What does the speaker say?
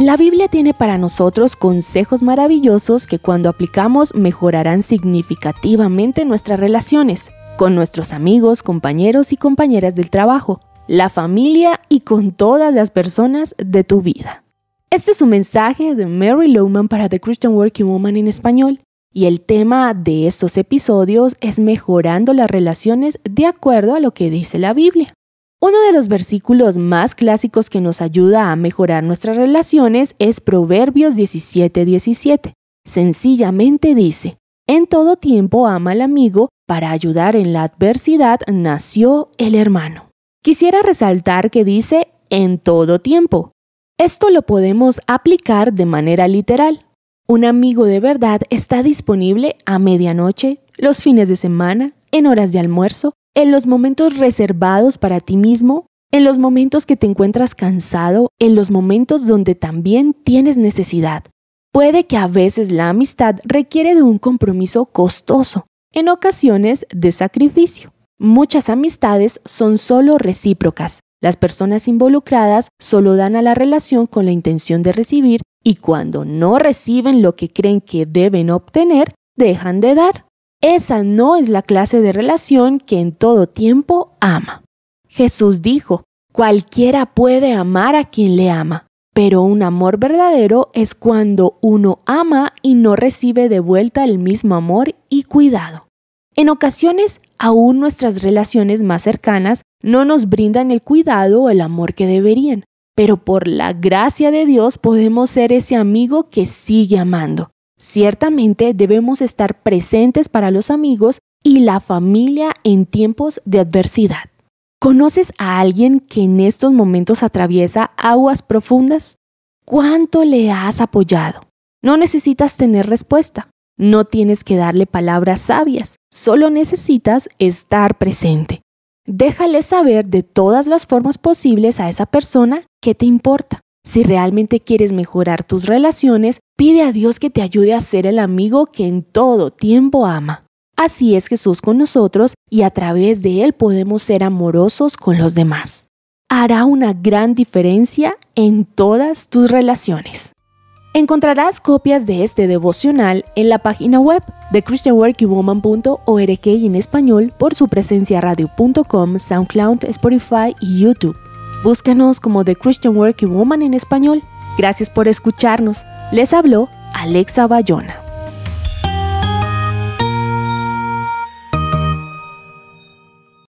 La Biblia tiene para nosotros consejos maravillosos que cuando aplicamos mejorarán significativamente nuestras relaciones con nuestros amigos, compañeros y compañeras del trabajo, la familia y con todas las personas de tu vida. Este es un mensaje de Mary Lowman para The Christian Working Woman en español y el tema de estos episodios es mejorando las relaciones de acuerdo a lo que dice la Biblia. Uno de los versículos más clásicos que nos ayuda a mejorar nuestras relaciones es Proverbios 17:17. Sencillamente dice, en todo tiempo ama al amigo, para ayudar en la adversidad nació el hermano. Quisiera resaltar que dice en todo tiempo. Esto lo podemos aplicar de manera literal. Un amigo de verdad está disponible a medianoche, los fines de semana, en horas de almuerzo, en los momentos reservados para ti mismo, en los momentos que te encuentras cansado, en los momentos donde también tienes necesidad. Puede que a veces la amistad requiere de un compromiso costoso, en ocasiones de sacrificio. Muchas amistades son solo recíprocas. Las personas involucradas solo dan a la relación con la intención de recibir y cuando no reciben lo que creen que deben obtener, dejan de dar. Esa no es la clase de relación que en todo tiempo ama. Jesús dijo, cualquiera puede amar a quien le ama, pero un amor verdadero es cuando uno ama y no recibe de vuelta el mismo amor y cuidado. En ocasiones, aún nuestras relaciones más cercanas no nos brindan el cuidado o el amor que deberían, pero por la gracia de Dios podemos ser ese amigo que sigue amando. Ciertamente debemos estar presentes para los amigos y la familia en tiempos de adversidad. ¿Conoces a alguien que en estos momentos atraviesa aguas profundas? ¿Cuánto le has apoyado? No necesitas tener respuesta. No tienes que darle palabras sabias, solo necesitas estar presente. Déjale saber de todas las formas posibles a esa persona que te importa. Si realmente quieres mejorar tus relaciones, pide a Dios que te ayude a ser el amigo que en todo tiempo ama. Así es Jesús con nosotros y a través de Él podemos ser amorosos con los demás. Hará una gran diferencia en todas tus relaciones. Encontrarás copias de este devocional en la página web de christianworkingwoman.org y en español por su presencia radio.com, SoundCloud, Spotify y YouTube. Búscanos como The Christian Working Woman en español. Gracias por escucharnos. Les habló Alexa Bayona.